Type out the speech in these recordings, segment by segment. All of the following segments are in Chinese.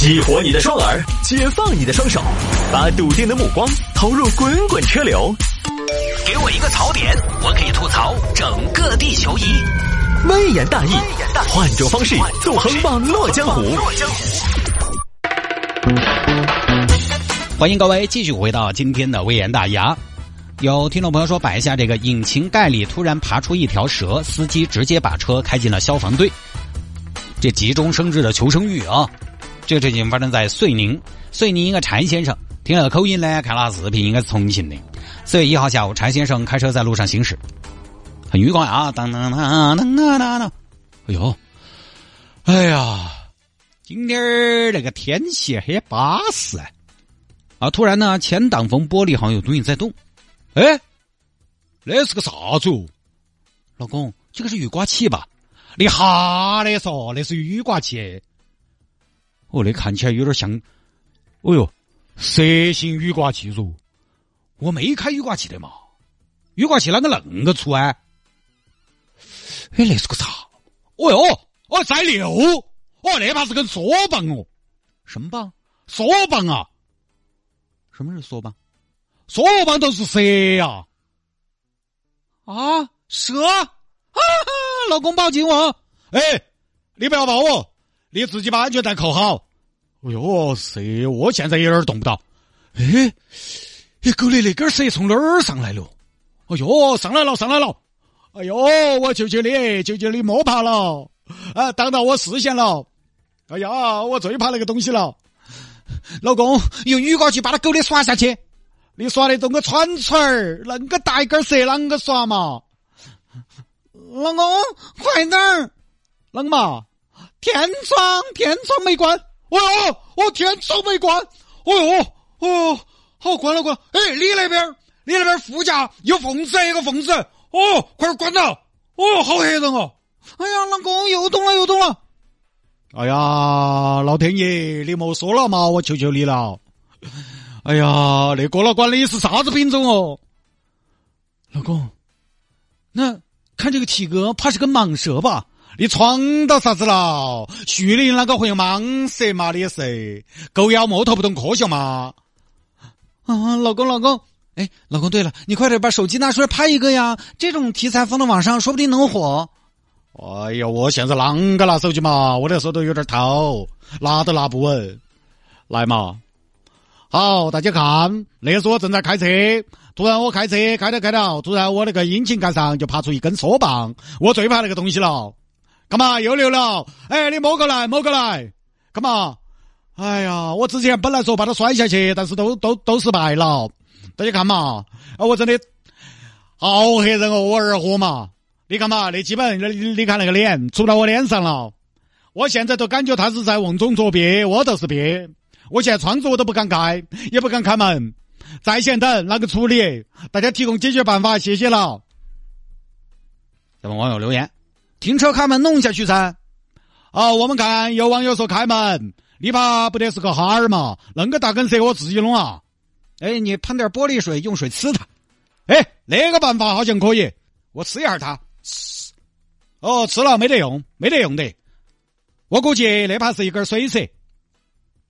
激活你的双耳，解放你的双手，把笃定的目光投入滚滚车流。给我一个槽点，我可以吐槽整个地球仪。微言大义，换种方式纵横网络江湖。欢迎各位继续回到今天的微言大义啊！有听众朋友说，摆一下这个引擎盖里突然爬出一条蛇，司机直接把车开进了消防队。这急中生智的求生欲啊！这个事情发生在遂宁，遂宁一个柴先生听了口音呢，看了视频应该是重庆的。四月一号下午，柴先生开车在路上行驶，很愉快啊，当当当当当当。哎呦，哎呀，今天儿那个天气很巴适啊！突然呢，前挡风玻璃好像有东西在动。哎，那是个啥子哦？老公，这个是雨刮器吧？你哈的嗦，那是雨刮器。哦，那看起来有点像，哦哟，蛇形雨刮器嗦。我没开雨刮器的嘛，雨刮器啷个恁个粗啊？哎，那是个啥？哦哟，哦，在六，哦，那把是根梭棒哦。什么棒？梭棒啊？什么是梭棒？梭棒都是蛇呀！啊，蛇！啊，老公报警我！哎，你不要抱我，你自己把安全带扣好。哎呦，蛇！我现在有点动不到。哎，哎，狗的那根蛇从哪儿上来了？哎呦，上来了，上来了！哎呦，我求求你，求求你莫怕了！啊，挡到我视线了！哎呀，我最怕那个东西了。老公，用雨刮器把它狗的刷下去。你耍得动个串串儿，恁个大一根蛇，啷个耍嘛？老公，快点儿！啷个嘛？天窗，天窗没关。哦哟，哦天窗没关。哦哟，哦，好关了关。哎，你那边，你那边副驾有缝子，一个缝子。哦，快点关了。哦，好吓人哦。哎呀，老公又动了，又动了。哎呀，老天爷，你莫说了嘛，我求求你了。哎呀，那过了关的是啥子品种哦？老公，那看这个体格，怕是个蟒蛇吧？你闯到啥子了？徐林啷个会有蟒蛇嘛？你是狗咬摩托不懂科学吗？啊，老公，老公，哎，老公，对了，你快点把手机拿出来拍一个呀！这种题材放到网上，说不定能火。哎呀，我现在啷个拿手机嘛？我的手都有点抖，拿都拿不稳。来嘛！好，大家看，那是我正在开车，突然我开车开着开着，突然我那个引擎盖上就爬出一根梭棒，我最怕那个东西了。干嘛又溜了？哎，你摸过来，摸过来，干嘛？哎呀，我之前本来说把它摔下去，但是都都都失败了。大家看嘛，啊，我真的好吓人哦，我二货嘛。你看嘛，那基本你你看那个脸，杵到我脸上了。我现在都感觉他是在瓮中捉鳖，我就是鳖。我现在窗子我都不敢开，也不敢开门，在线等哪个处理？大家提供解决办法，谢谢了。咱们网友留言：停车开门弄下去噻。啊，我们看有网友说开门，你怕不得是个哈儿嘛？恁个大根蛇我自己弄啊？哎，你喷点玻璃水，用水呲它。哎，那个办法好像可以，我呲一下它。呲哦，吃了没得用，没得用的。我估计那怕是一根水蛇。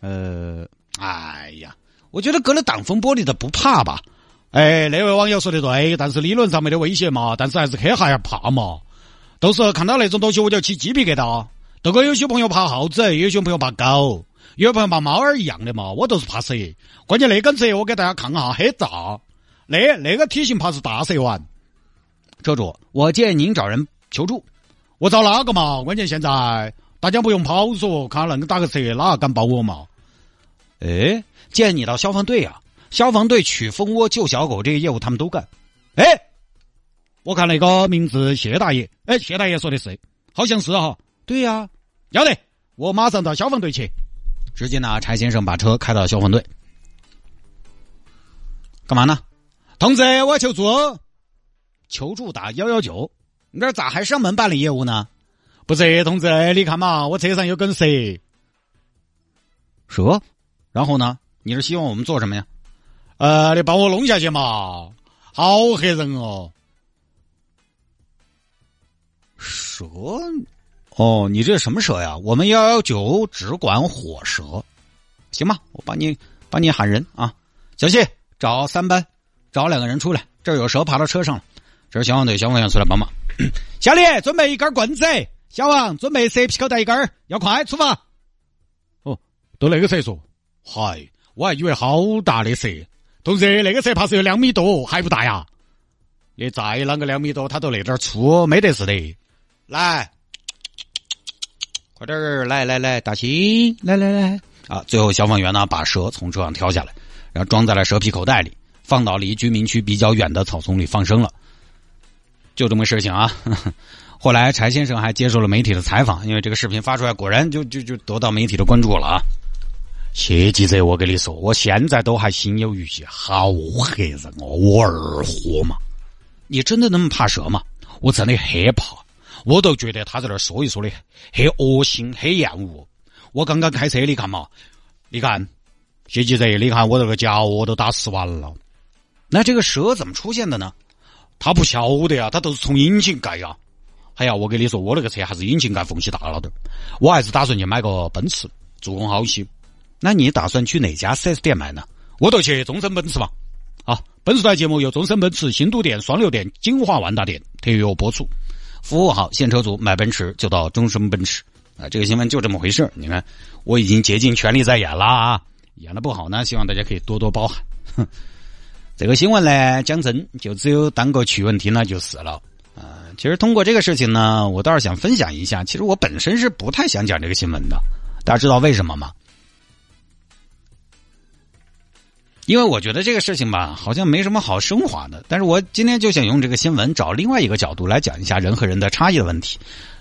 呃，哎呀，我觉得隔了挡风玻璃的不怕吧？哎，那位网友说的对，但是理论上没得威胁嘛，但是还是黑哈下怕嘛。都是看到那种东西我就起鸡皮疙瘩。都跟有些朋友怕耗子，有些朋友怕狗，有些朋友怕猫儿一样的嘛。我都是怕蛇，关键那根蛇我给大家看哈，很大，那那个体型怕是大蛇丸。车主，我建议您找人求助。我找哪个嘛？关键现在大家不用跑说，看那个大个蛇，哪敢抱我嘛？哎，建议你到消防队啊！消防队取蜂窝、救小狗这些业务他们都干。哎，我看那个名字谢大爷，哎，谢大爷说的是，好像是哈。对呀，要得，我马上到消防队去。直接呢，柴先生把车开到消防队，干嘛呢？同志，我求助，求助打幺幺九。你这咋还上门办理业务呢？不是，同志，你看嘛，我车上有根蛇。蛇？然后呢？你是希望我们做什么呀？呃，你帮我弄下去嘛，好吓人哦！蛇？哦，你这什么蛇呀？我们幺幺九只管火蛇。行吧，我帮你帮你喊人啊，小谢找三班，找两个人出来，这儿有蛇爬到车上了。这是消防队消防员出来帮忙。小李准备一根棍子，小王准备蛇皮口袋一根，要快出发。哦，都那个蛇说？嗨，我还以为好大的蛇，同志，那个蛇怕是有两米多，还不大呀？你再啷个两米多，它都那点粗，没得事的。来，快点儿，来来来，大清，来来来啊！最后消防员呢，把蛇从车上挑下来，然后装在了蛇皮口袋里，放到离居民区比较远的草丛里放生了。就这么事情啊！后来柴先生还接受了媒体的采访，因为这个视频发出来，果然就就就得到媒体的关注了啊！谢记者，我跟你说，我现在都还心有余悸，好吓人哦！我二货嘛，你真的那么怕蛇吗？我真的害怕，我都觉得他在那儿说一说的，很恶心，很厌恶。我刚刚开车，你看嘛，你看，谢记者，你看我这个脚我都打湿完了。那这个蛇怎么出现的呢？他不晓得呀，他都是从引擎盖呀。哎呀，我跟你说，我那个车还是引擎盖缝隙大了点，我还是打算去买个奔驰，做工好些。那你打算去哪家四 S 店买呢？我都去终身奔驰嘛。啊，本次台节目由终身奔驰新都店、双流店、锦华万达店特约播出。服务好，现车族买奔驰就到终身奔驰。啊，这个新闻就这么回事你看，我已经竭尽全力在演了啊，演的不好呢，希望大家可以多多包涵。哼，这个新闻呢，讲真，就只有当个趣闻听了就是了。啊，其实通过这个事情呢，我倒是想分享一下，其实我本身是不太想讲这个新闻的。大家知道为什么吗？因为我觉得这个事情吧，好像没什么好升华的。但是我今天就想用这个新闻找另外一个角度来讲一下人和人的差异的问题。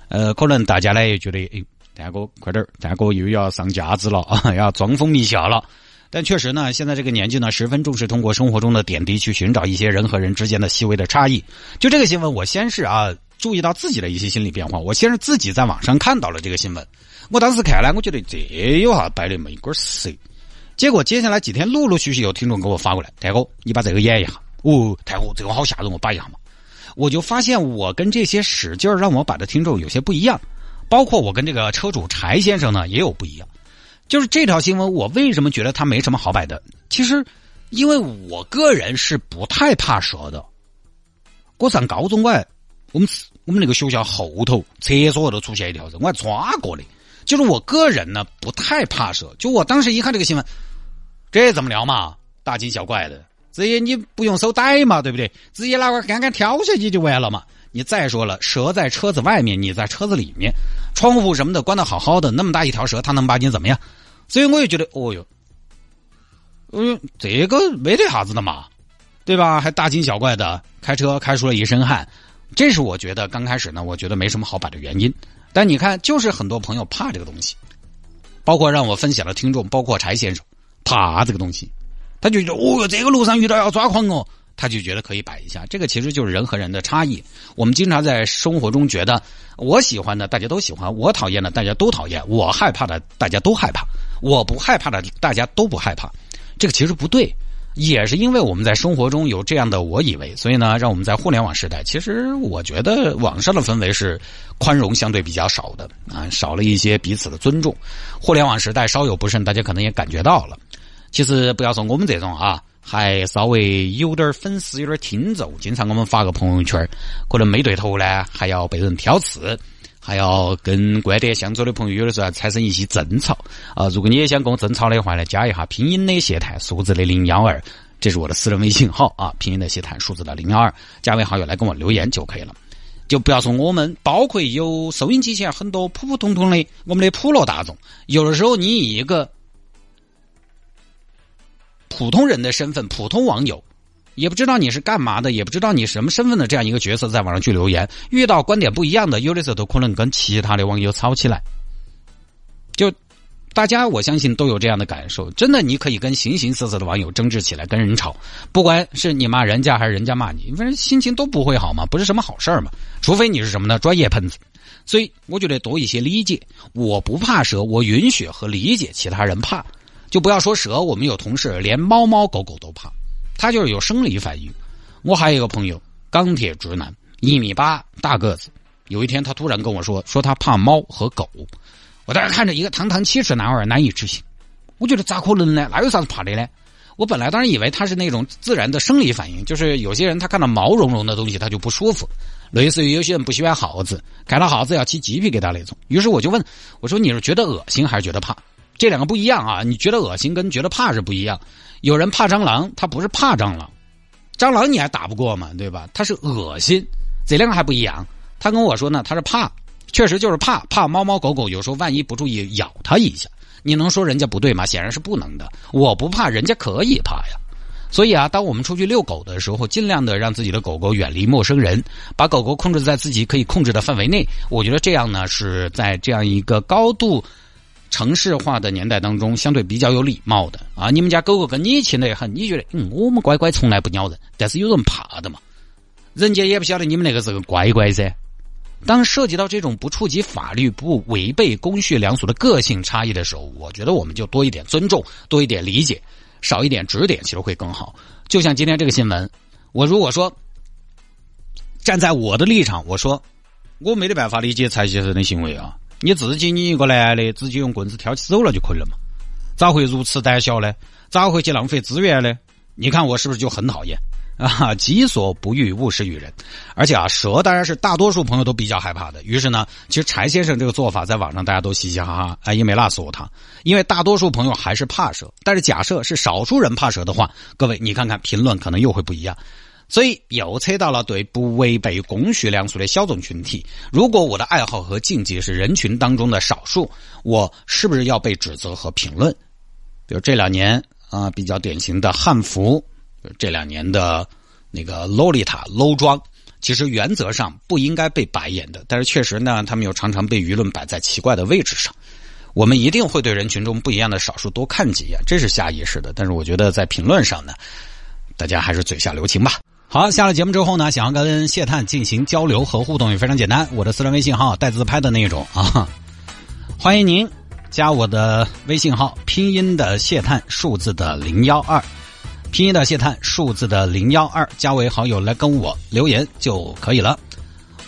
呃，可能大家呢也觉得，哎，大哥快点大哥又要上架子了啊，要装疯迷笑了。但确实呢，现在这个年纪呢，十分重视通过生活中的点滴去寻找一些人和人之间的细微的差异。就这个新闻，我先是啊注意到自己的一些心理变化。我先是自己在网上看到了这个新闻，我当时看来，我觉得这有哈摆的没根色。结果接下来几天，陆陆续续有听众给我发过来，太哥，你把这个演一下。哦，太哥，这个好吓人，我摆一下嘛。我就发现我跟这些使劲让我摆的听众有些不一样，包括我跟这个车主柴先生呢也有不一样。就是这条新闻，我为什么觉得它没什么好摆的？其实，因为我个人是不太怕蛇的。我上高中，我我们我们那个学校后头厕所都出现一条蛇，我还抓过的。就是我个人呢不太怕蛇，就我当时一看这个新闻。这怎么聊嘛？大惊小怪的，直接你不用手逮嘛，对不对？直接拿块杆杆挑下去就完了嘛。你再说了，蛇在车子外面，你在车子里面，窗户什么的关的好好的，那么大一条蛇，它能把你怎么样？所以我就觉得，哦哟，嗯，这个没得啥子的嘛，对吧？还大惊小怪的开车开出了一身汗，这是我觉得刚开始呢，我觉得没什么好摆的原因。但你看，就是很多朋友怕这个东西，包括让我分享的听众，包括柴先生。怕这个东西，他就觉得哦哟，这个路上遇到要抓狂哦，他就觉得可以摆一下。这个其实就是人和人的差异。我们经常在生活中觉得，我喜欢的大家都喜欢，我讨厌的大家都讨厌，我害怕的大家都害怕，我不害怕的大家都不害怕。这个其实不对，也是因为我们在生活中有这样的我以为，所以呢，让我们在互联网时代，其实我觉得网上的氛围是宽容相对比较少的啊，少了一些彼此的尊重。互联网时代稍有不慎，大家可能也感觉到了。其实不要说我们这种啊，还稍微有点粉丝，有点听众，经常我们发个朋友圈，可能没对头呢，还要被人挑刺，还要跟观点相左的朋友有的时候产生一些争吵啊。如果你也想跟我争吵的话呢，加一下拼音的谢探，数字的零幺二，这是我的私人微信号啊，拼音的谢探，数字的零幺二，加为好友来跟我留言就可以了。就不要说我们，包括有收音机前很多普普通通的我们的普罗大众，有的时候你以一个。普通人的身份，普通网友，也不知道你是干嘛的，也不知道你什么身份的这样一个角色，在网上去留言，遇到观点不一样的，有的时候都可能跟其他的网友吵起来。就大家，我相信都有这样的感受。真的，你可以跟形形色色的网友争执起来，跟人吵，不管是你骂人家还是人家骂你，反正心情都不会好嘛，不是什么好事儿嘛。除非你是什么呢？专业喷子。所以我觉得多一些理解。我不怕蛇，我允许和理解其他人怕。就不要说蛇，我们有同事连猫猫狗狗都怕，他就是有生理反应。我还有一个朋友，钢铁直男，一米八大个子。有一天他突然跟我说，说他怕猫和狗。我当时看着一个堂堂七尺男儿难以置信。我觉得咋可能呢？那有啥子怕的呢？我本来当然以为他是那种自然的生理反应，就是有些人他看到毛茸茸的东西他就不舒服，类似于有些人不喜欢耗子，看到耗子要起鸡皮疙瘩那种。于是我就问我说：“你是觉得恶心还是觉得怕？这两个不一样啊！你觉得恶心跟觉得怕是不一样。有人怕蟑螂，他不是怕蟑螂，蟑螂你还打不过嘛，对吧？他是恶心，这两个还不一样。他跟我说呢，他是怕，确实就是怕怕猫猫狗狗，有时候万一不注意咬他一下。”你能说人家不对吗？显然是不能的。我不怕，人家可以怕呀。所以啊，当我们出去遛狗的时候，尽量的让自己的狗狗远离陌生人，把狗狗控制在自己可以控制的范围内。我觉得这样呢，是在这样一个高度城市化的年代当中，相对比较有礼貌的啊。你们家狗狗跟你亲得很，你觉得嗯，我们乖乖从来不咬人，但是有人怕的嘛。人家也不晓得你们那个是个乖乖噻。当涉及到这种不触及法律、不违背公序良俗的个性差异的时候，我觉得我们就多一点尊重，多一点理解，少一点指点，其实会更好。就像今天这个新闻，我如果说站在我的立场，我说我没得办法理解蔡先生的行为啊，你自己你一个男的自己用棍子挑起走了就可以了嘛，咋会如此胆小呢？咋会去浪费资源呢？你看我是不是就很讨厌？啊，己所不欲，勿施于人。而且啊，蛇当然是大多数朋友都比较害怕的。于是呢，其实柴先生这个做法在网上大家都嘻嘻哈哈，哎，也没辣死我他。因为大多数朋友还是怕蛇，但是假设是少数人怕蛇的话，各位你看看评论可能又会不一样。所以又扯到了对不违背公序良俗的小众群体。如果我的爱好和禁忌是人群当中的少数，我是不是要被指责和评论？比如这两年啊，比较典型的汉服。这两年的那个洛丽塔搂装，其实原则上不应该被白眼的，但是确实呢，他们又常常被舆论摆在奇怪的位置上。我们一定会对人群中不一样的少数多看几眼，这是下意识的。但是我觉得在评论上呢，大家还是嘴下留情吧。好，下了节目之后呢，想要跟谢探进行交流和互动也非常简单，我的私人微信号带自拍的那种啊，欢迎您加我的微信号，拼音的谢探，数字的零幺二。拼音的谢探，数字的零幺二，加为好友来跟我留言就可以了。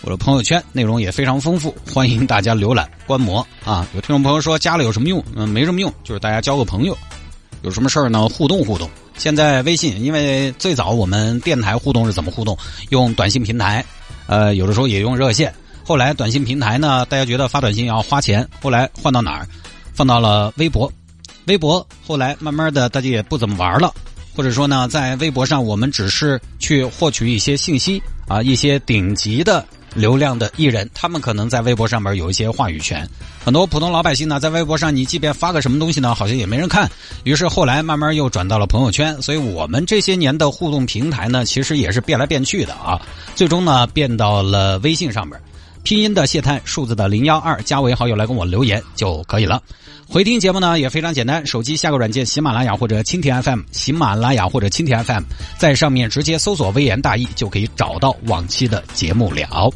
我的朋友圈内容也非常丰富，欢迎大家浏览观摩啊！有听众朋友说加了有什么用？嗯，没什么用，就是大家交个朋友，有什么事儿呢互动互动。现在微信，因为最早我们电台互动是怎么互动？用短信平台，呃，有的时候也用热线。后来短信平台呢，大家觉得发短信要花钱，后来换到哪儿？放到了微博。微博后来慢慢的大家也不怎么玩了。或者说呢，在微博上，我们只是去获取一些信息啊，一些顶级的流量的艺人，他们可能在微博上面有一些话语权。很多普通老百姓呢，在微博上，你即便发个什么东西呢，好像也没人看。于是后来慢慢又转到了朋友圈。所以我们这些年的互动平台呢，其实也是变来变去的啊。最终呢，变到了微信上面，拼音的谢探，数字的零幺二，加为好友来跟我留言就可以了。回听节目呢也非常简单，手机下个软件，喜马拉雅或者蜻蜓 FM，喜马拉雅或者蜻蜓 FM，在上面直接搜索“微言大义”就可以找到往期的节目了。